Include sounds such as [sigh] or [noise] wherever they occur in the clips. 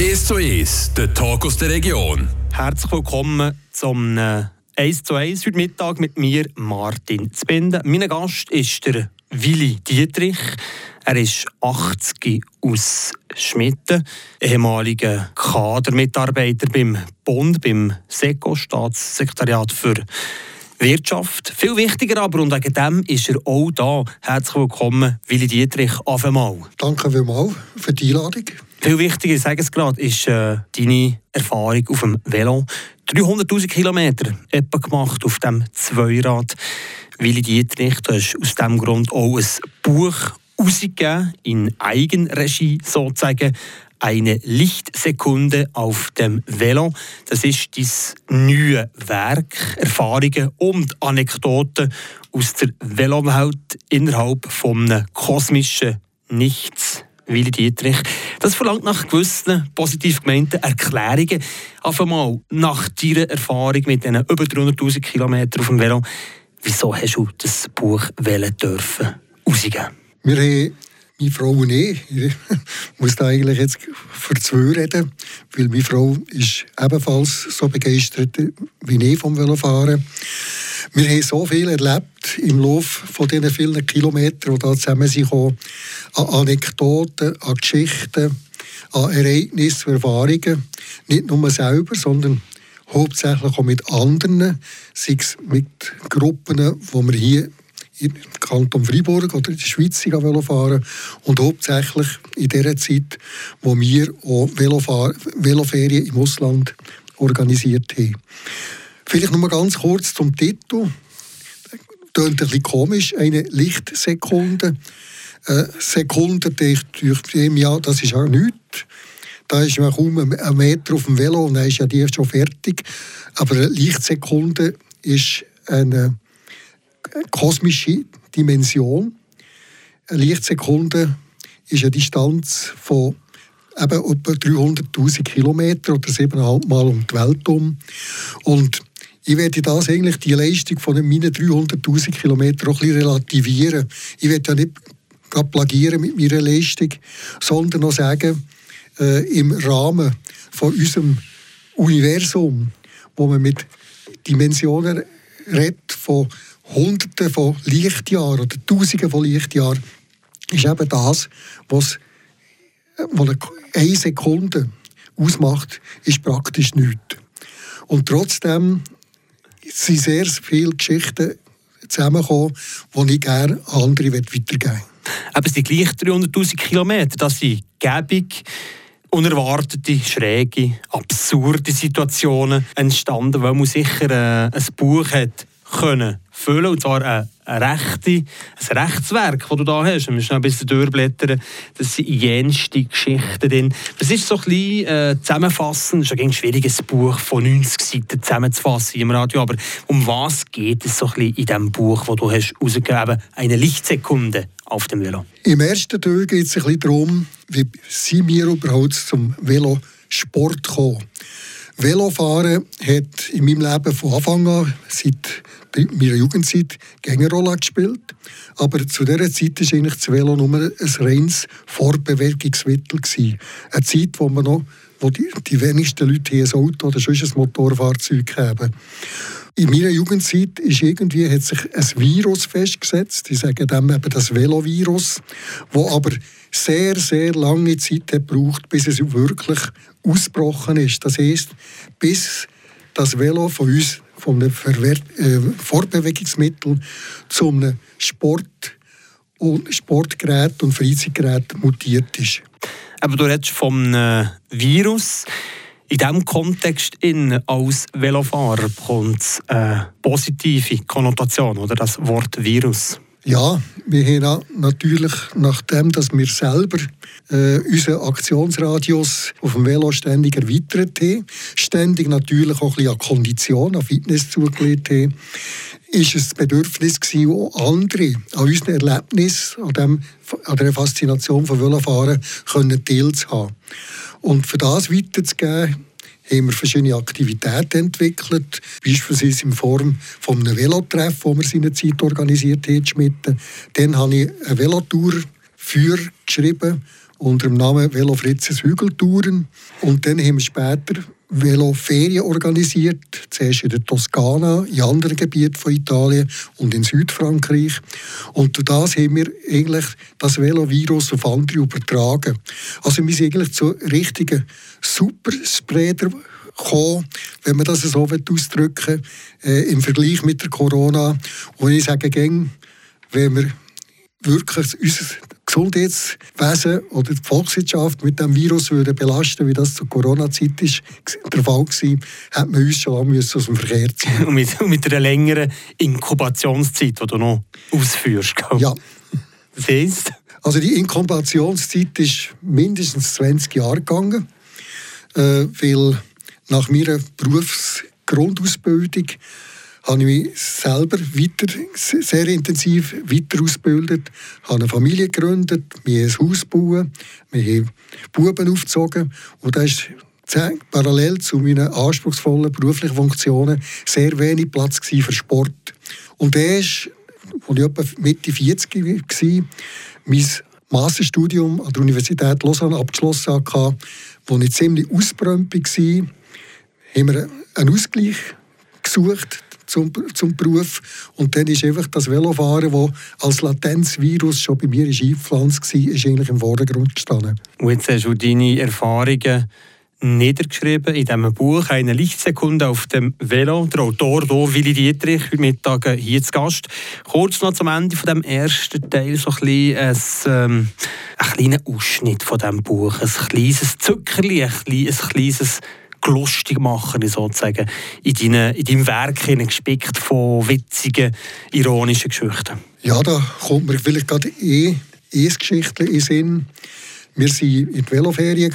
1 zu 1, der Talk aus der Region. Herzlich willkommen zum äh, 1 zu 1 heute Mittag mit mir, Martin Zbinden. Mein Gast ist der Willi Dietrich. Er ist 80 aus Schmitten, ehemaliger Kadermitarbeiter beim Bund, beim SECO, Staatssekretariat für Wirtschaft. Viel wichtiger aber, und wegen dem ist er auch da. Herzlich willkommen, Willi Dietrich, auf einmal. Danke vielmals für die Einladung. Viel wichtiger, ich sage es gerade, ist äh, deine Erfahrung auf dem Velo. 300'000 Kilometer etwa gemacht auf dem Zweirad. Willi Dietrich, du hast aus diesem Grund auch ein Buch rausgegeben, in Eigenregie sozusagen. Eine Lichtsekunde auf dem Velo. Das ist dein neues Werk, Erfahrungen und Anekdoten aus der Velowelt innerhalb von einem kosmischen Nichts. Willi Dietrich. Das verlangt nach gewissen positiv gemeinten Erklärungen. Auf einmal nach deiner Erfahrung mit diesen über 300'000 Kilometern auf dem Velo, wieso hast du das Buch wählen dürfen, rausgeben? Wir haben meine Frau und ich, ich [laughs] muss da eigentlich jetzt für zwei reden, weil meine Frau ist ebenfalls so begeistert wie ich vom Velofahren. Wir haben so viel erlebt im Laufe von diesen vielen Kilometern, die da zusammen sind, an Anekdoten, an Geschichten, an Ereignissen, Erfahrungen. Nicht nur selber, sondern hauptsächlich auch mit anderen, sei es mit Gruppen, die wir hier im Kanton Freiburg oder in der Schweiz fahren und hauptsächlich in der Zeit, wo wir auch Velofahr Veloferien im Ausland organisiert haben. Vielleicht noch mal ganz kurz zum Titel. Tönt ein bisschen komisch, eine Lichtsekunde. Eine Sekunde denkt dem ja, das ist auch nichts. Da ist man kaum einen Meter auf dem Velo und dann ist ja die schon fertig. Aber eine Lichtsekunde ist eine kosmische Dimension. Eine Lichtsekunde ist eine Distanz von eben etwa 300'000 Kilometer oder siebeneinhalb Mal um die Welt um. Und ich werde das eigentlich, die Leistung von meinen 300'000 Kilometern auch ein bisschen relativieren. Ich werde ja nicht plagieren mit meiner Leistung, sondern auch sagen, äh, im Rahmen von unserem Universum, wo man mit Dimensionen redet von Hunderten von Lichtjahren oder Tausenden von Lichtjahren, ist eben das, was, was eine Sekunde ausmacht, ist praktisch nichts. Und trotzdem sind sehr viele Geschichten zusammengekommen, die ich gerne an andere weitergeben möchte. Aber es sind gleich 300'000 Kilometer, das sind gäbig, unerwartete, schräge, absurde Situationen entstanden, weil man sicher äh, ein Buch hat können füllen, und zwar ein, ein, Rechte, ein Rechtswerk, das du da hast. Wir müssen ein bisschen durchblättern. Das sind jenste Geschichten drin. Das ist so ein bisschen äh, zusammenfassend. Es ist ein schwieriges Buch von 90 Seiten zusammenzufassen im Radio. Aber um was geht es so ein bisschen in diesem Buch, das du hast rausgegeben hast? Eine Lichtsekunde auf dem Velo. Im ersten Teil geht es ein bisschen darum, wie sind wir überhaupt zum Velosport gekommen. Velofahren hat in meinem Leben von Anfang an, seit meiner Jugendzeit, Gängerrolle gespielt. Aber zu dieser Zeit war eigentlich das Velo nur ein reines Fortbewegungsmittel. Eine Zeit, wo man noch wo die, die wenigsten Leute hier ein Auto oder sonst ein Motorfahrzeug haben. In meiner Jugendzeit ist irgendwie, hat sich ein Virus festgesetzt. Ich sage dem eben das Velovirus, wo aber sehr, sehr lange Zeit hat gebraucht, bis es wirklich ausgebrochen ist. Das heißt, bis das Velo von uns, einem äh, Fortbewegungsmittel zu einem Sport und Sportgerät und Freizeitgerät mutiert ist. Aber du redest vom Virus. In diesem Kontext in, als Velofahrer bekommt es eine positive Konnotation, oder das Wort Virus. Ja, wir haben natürlich, nachdem dass wir selber äh, unseren Aktionsradius auf dem Velo ständig erweitert haben, ständig natürlich auch ein bisschen an Kondition, an Fitness zugelegt haben, ist es das Bedürfnis gewesen, auch andere an unseren Erlebnis, an, dem, an der Faszination von Velofahren können teilzuhaben. Und für das weiterzugeben, haben wir verschiedene Aktivitäten entwickelt, beispielsweise in Form von einem Velotreff, das wir seinerzeit organisiert haben, Schmitten. Dann habe ich eine Velotour für geschrieben unter dem Namen Velo Fritzes Hügeltouren. Und dann haben wir später Veloferien organisiert, zuerst in der Toskana, in anderen Gebieten von Italien und in Südfrankreich. Und durch das haben wir eigentlich das Velovirus auf andere übertragen. Also wir sind eigentlich zu richtigen Superspreader gekommen, wenn man das so ausdrücken will, äh, im Vergleich mit der Corona. Und ich sage gern, wenn wir wirklich unser Gesundheitswesen oder die Volkswirtschaft mit dem Virus würde belasten, wie das zur Corona-Zeit der Fall war, hätte man uns schon lange aus dem Verkehr ziehen Und [laughs] mit, mit einer längeren Inkubationszeit, die du noch ausführst. Gell? Ja. Das heisst? Also die Inkubationszeit ist mindestens 20 Jahre gegangen, äh, weil nach meiner Berufsgrundausbildung habe ich mich selber weiter, sehr intensiv weiter ausgebildet, habe eine Familie gegründet, haben ein Haus gebaut, wir haben Buben aufgezogen und das ist parallel zu meinen anspruchsvollen beruflichen Funktionen sehr wenig Platz für Sport. Und das ist, als ich etwa Mitte 40 war, mein Masterstudium an der Universität Lausanne abgeschlossen hatte, wo ich ziemlich ausbräumt war, haben wir einen Ausgleich gesucht zum, zum Beruf. Und dann ist einfach das Velofahren, das als Latenzvirus schon bei mir eingepflanzt war, ist eigentlich im Vordergrund gestanden. Und jetzt hast du deine Erfahrungen niedergeschrieben in diesem Buch «Eine Lichtsekunde auf dem Velo». Der Autor hier, Willi Dietrich, heute Mittag hier zu Gast. Kurz noch zum Ende von dem ersten Teil so ein, bisschen, ein, ähm, ein kleiner Ausschnitt von diesem Buch. Ein kleines Zuckerli, ein kleines lustig machen, sozusagen, in, deine, in deinem Werk gespickt von witzigen, ironischen Geschichten? Ja, da kommt mir vielleicht gerade eh ein Geschichte in Sinn. Wir sind in die Veloferien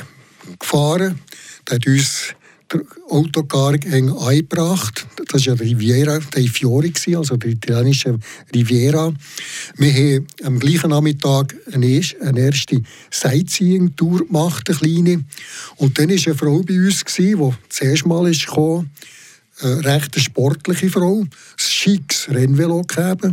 gefahren. Da hat uns der Autocar eng eingebracht. Das war ja Riviera dei Fiori, also die italienische Riviera. Wir haben am gleichen Nachmittag eine erste Sightseeing-Tour gemacht, eine kleine. Und dann war eine Frau bei uns, die zuerst mal kam, eine recht sportliche Frau, ein schickes Rennvelo gehabt.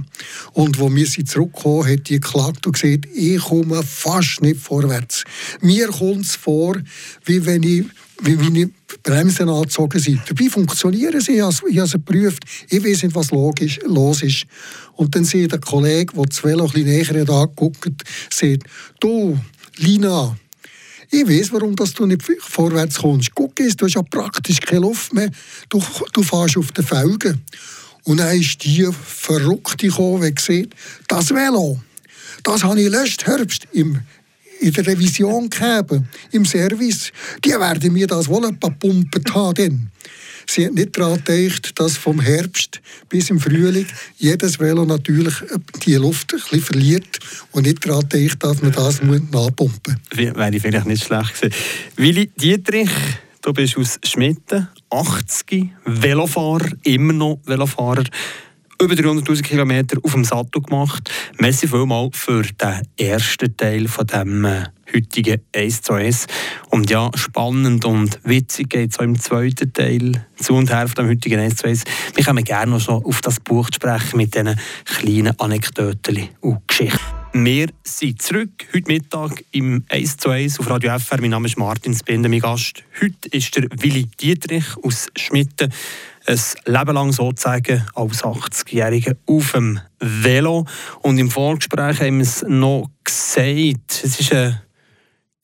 Und als wir sie zurückgekommen, hat die geklagt und gesagt, ich komme fast nicht vorwärts. Mir kommt es vor, wie wenn ich wie meine Bremsen angezogen sind. Dabei funktionieren sie, ich habe sie geprüft, ich weiß nicht, was logisch, los ist. Und dann sieht der Kollege, der das Velo ein bisschen näher angeguckt sagt, du, Lina, ich weiß, warum dass du nicht vorwärts kommst. Guck, du hast ja praktisch keine Luft mehr. Du, du fährst auf den Felgen. Und dann ist die Verrückte gekommen, die gesagt das Velo, das habe ich letzten Herbst im in der Revision gegeben, im Service, die werden mir das wohl ein paar Pumpen haben. Sie hat nicht daran gedacht, dass vom Herbst bis im Frühling jedes Velo natürlich die Luft ein bisschen verliert und nicht daran gedacht, dass man das nachpumpen muss. Wäre vielleicht nicht schlecht gewesen. Willi Dietrich, du bist aus Schmitten, 80, Velofahrer, immer noch Velofahrer über 300'000 Kilometer auf dem Sattel gemacht. Merci vielmals für den ersten Teil von dem äh, heutigen 1 zu 1. Und ja, spannend und witzig geht es auch im zweiten Teil zu und her von dem heutigen 1 zu 1. Wir kommen gerne noch so auf das Buch zu sprechen mit diesen kleinen Anekdoten und Geschichten. Wir sind zurück heute Mittag im 1 zu 1 auf Radio FR. Mein Name ist Martin Spinde, mein Gast. Heute ist der Willi Dietrich aus Schmitten ein Leben lang sozusagen als 80-Jähriger auf dem Velo. Und im Vorgespräch haben wir es noch gesagt, es ist eine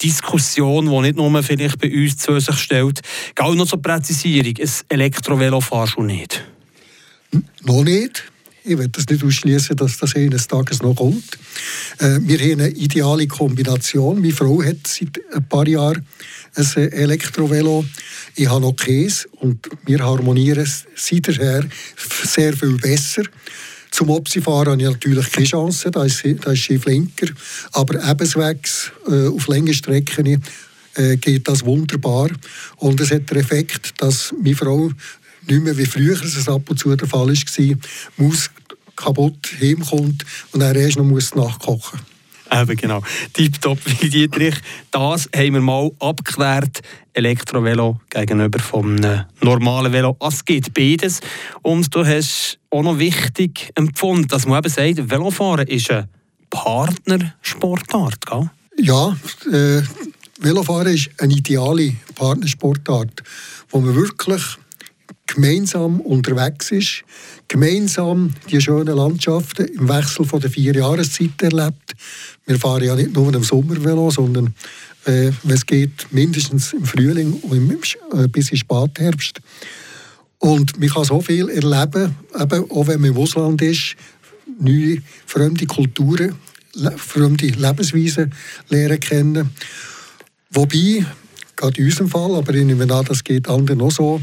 Diskussion, die nicht nur vielleicht bei uns zu sich stellt. Gell, noch zur Präzisierung, ein Elektrovelo fahrst du nicht? Noch nicht. Ich will das nicht ausschließen, dass das eines Tages noch kommt. Äh, wir haben eine ideale Kombination. Meine Frau hat seit ein paar Jahren ein Elektrovelo. Ich habe noch Käse und wir harmonieren seither sehr viel besser. Zum Opsi-Fahren habe ich natürlich keine Chance, da ist, da ist sie flinker. Aber ebenwegs äh, auf langen Strecken äh, geht das wunderbar. Und es hat den Effekt, dass meine Frau nicht mehr wie früher es ab und zu der Fall war, Maus kaputt heimkommt und er erst noch muss nachkochen Eben genau. Tipptopp, wie [laughs] Dietrich. Das haben wir mal abgeklärt. Elektrovelo gegenüber vom normalen Velo. Es geht beides. Und du hast auch noch wichtig empfunden, dass man eben sagt, Velofahren ist eine Partnersportart, gell? Ja, äh, Velofahren ist eine ideale Partnersportart, wo man wirklich gemeinsam unterwegs ist, gemeinsam die schönen Landschaften im Wechsel von der vier Jahreszeiten erlebt. Wir fahren ja nicht nur im Sommervelo, sondern äh, es geht, mindestens im Frühling und im, äh, bis in Spätherbst. Und man kann so viel erleben, eben auch wenn man im Ausland ist, neue, fremde Kulturen, fremde Lebensweisen lernen kennen. Wobei, gerade in unserem Fall, aber ich nehme an, das geht anderen auch so,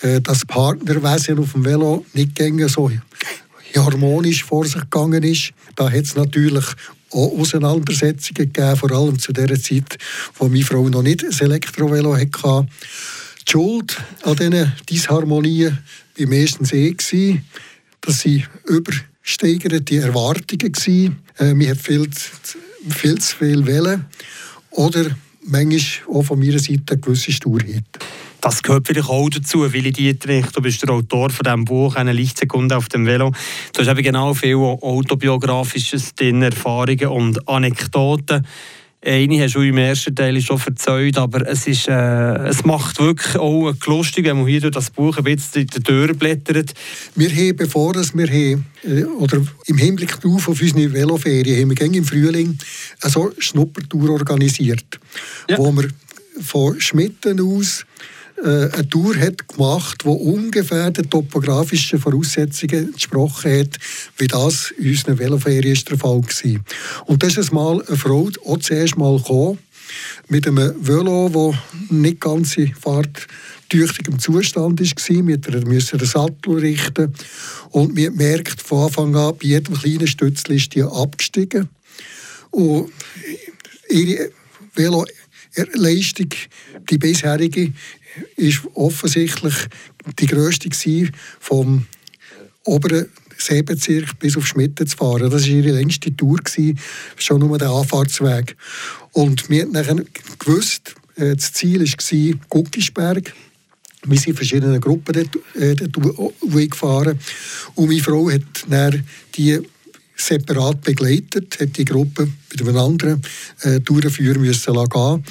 äh, das Partnerwesen auf dem Velo nicht gängig so harmonisch vor sich gegangen ist. Da hat es natürlich auch Auseinandersetzungen gegeben, vor allem zu der Zeit, wo meine Frau noch nicht ein Elektrovelo hatte. Die Schuld an diesen Disharmonien war meistens eh, dass sie übersteigerte Erwartungen waren. Äh, man hat viel, viel zu viel wählen. Oder manchmal auch von meiner Seite eine gewisse Sturheit. Das gehört vielleicht auch dazu, Willi Dietrich, du bist der Autor von diesem Buch «Eine Lichtsekunde auf dem Velo». Du hast eben genau viele autobiografisches drin, Erfahrungen und Anekdoten. Eine hast du im ersten Teil schon erzählt, aber es, ist, äh, es macht wirklich auch lustig, wenn man hier durch das Buch ein bisschen in die Tür blättert. Wir haben, bevor wir haben, äh, oder im Hinblick auf unsere Veloferien, haben wir im Frühling eine Schnuppertour organisiert, ja. wo wir von Schmitten aus eine Tour hat gemacht, die ungefähr den topografischen Voraussetzungen entsprochen hat, wie das in unseren Veloferien der Fall war. Und das ist mal eine Frau auch zuerst mal gekommen, mit einem Velo, das nicht ganz in fahrtüchtigem Zustand war. Wir mussten den Sattel richten. Und wir merkt von Anfang an, bei jedem kleinen Stützchen ist die abgestiegen. Und ihre Velo-Leistung, die bisherige, ist offensichtlich die grösste vom oberen Seebezirk bis auf Schmitten zu fahren. Das war ihre längste Tour, schon nur der Anfahrtsweg. Und wir haben dann gewusst, äh, das Ziel war Guckisberg. Wir sind in verschiedenen Gruppen dort, äh, dort gefahren. Und meine Frau hat dann die separat begleitet, hat die Gruppe mit einem anderen äh, Tourenführer müssen gehen.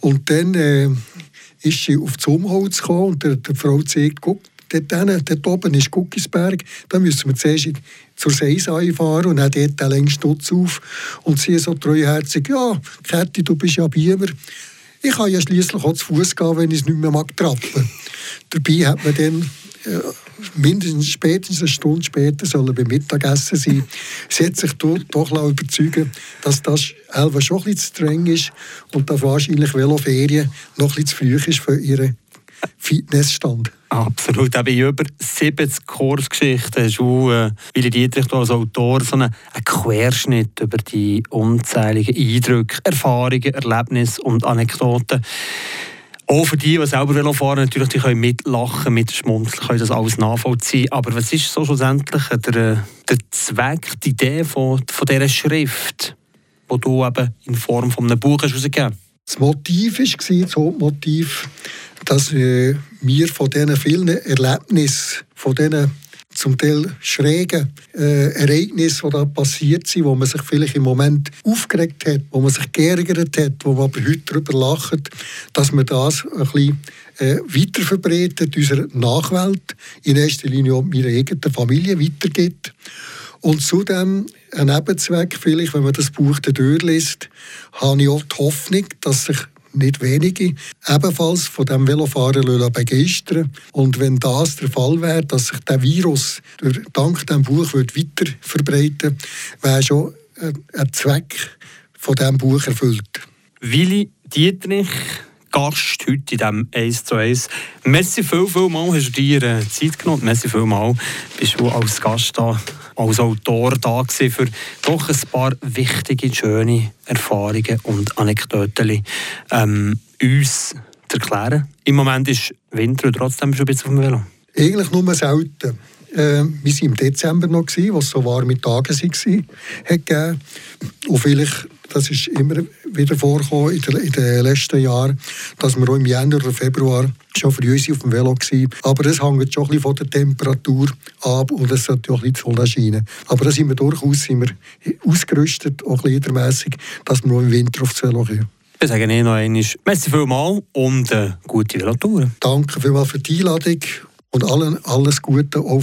Und dann äh, ist sie auf das Umholz gekommen und der, der Frau zeigt, guck, dort, dort oben ist Guckisberg, da müssen wir zuerst zur Seisei fahren und dann dort den längsten Stutz auf. Und sie so treuherzig, ja, Käthi, du bist ja Bieber. Ich kann ja schließlich auch zu Fuß gehen, wenn ich es nicht mehr mag trappen. Dabei hat man dann äh, mindestens spätestens eine Stunde später soll er beim Mittagessen sein. Sie hat sich doch, doch überzeugen dass das Elva schon ein zu streng ist und dass wahrscheinlich Veloferien noch ein zu früh ist für ihren Fitnessstand. Absolut. Eben über 70 Kursgeschichten hast du, äh, Willi Dietrich, als Autor, so einen, einen Querschnitt über die unzähligen Eindrücke, Erfahrungen, Erlebnisse und Anekdoten auch für die, die selber Velo fahren, natürlich, die können mitlachen, mitschmunzeln, können das alles nachvollziehen. Aber was ist so schlussendlich der, der Zweck, die Idee von, von dieser Schrift, die du eben in Form von einem Buch hast herausgegeben Das Motiv war, das Hauptmotiv, dass äh, wir von diesen vielen Erlebnissen, von diesen zum Teil schrägen äh, Ereignisse, die da passiert sind, wo man sich vielleicht im Moment aufgeregt hat, wo man sich geärgert hat, wo man aber heute darüber lacht, dass man das ein bisschen äh, weiterverbreitet, unserer Nachwelt, in erster Linie auch meiner eigenen Familie weitergibt. Und zudem ein Nebenzweck, vielleicht, wenn man das Buch durchliest, habe ich auch die Hoffnung, dass sich nicht wenige, ebenfalls von dem Velofahren begeistern Und wenn das der Fall wäre, dass sich der Virus durch, dank dem Buch weiter verbreiten wäre schon ein Zweck von diesem Buch erfüllt. Willi Dietrich, Gast heute in diesem 1 zu 1. Merci viel, viel mal, hast du dir äh, Zeit genommen. Merci viel mal, bist du als Gast da als Autor da für doch ein paar wichtige, schöne Erfahrungen und Anekdoten ähm, uns zu erklären. Im Moment ist Winter und trotzdem schon ein bisschen auf dem Velo. Eigentlich nur selten. Äh, wir waren im Dezember noch, gewesen, was so warme Tage waren. Und vielleicht, das ist immer wieder vorgekommen in den, in den letzten Jahren, dass wir auch im Januar oder Februar schon für uns auf dem Velo waren. Aber das hängt schon ein bisschen von der Temperatur ab und es sollte auch ein bisschen die Sonne scheinen. Aber da sind wir durchaus sind wir ausgerüstet, auch liedermässig, dass wir auch im Winter auf das Velo können. Ich sage Ihnen noch einmal, merci vielmals und äh, gute Velotour. Danke vielmals für die Einladung und allen alles Gute auch